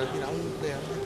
You know they.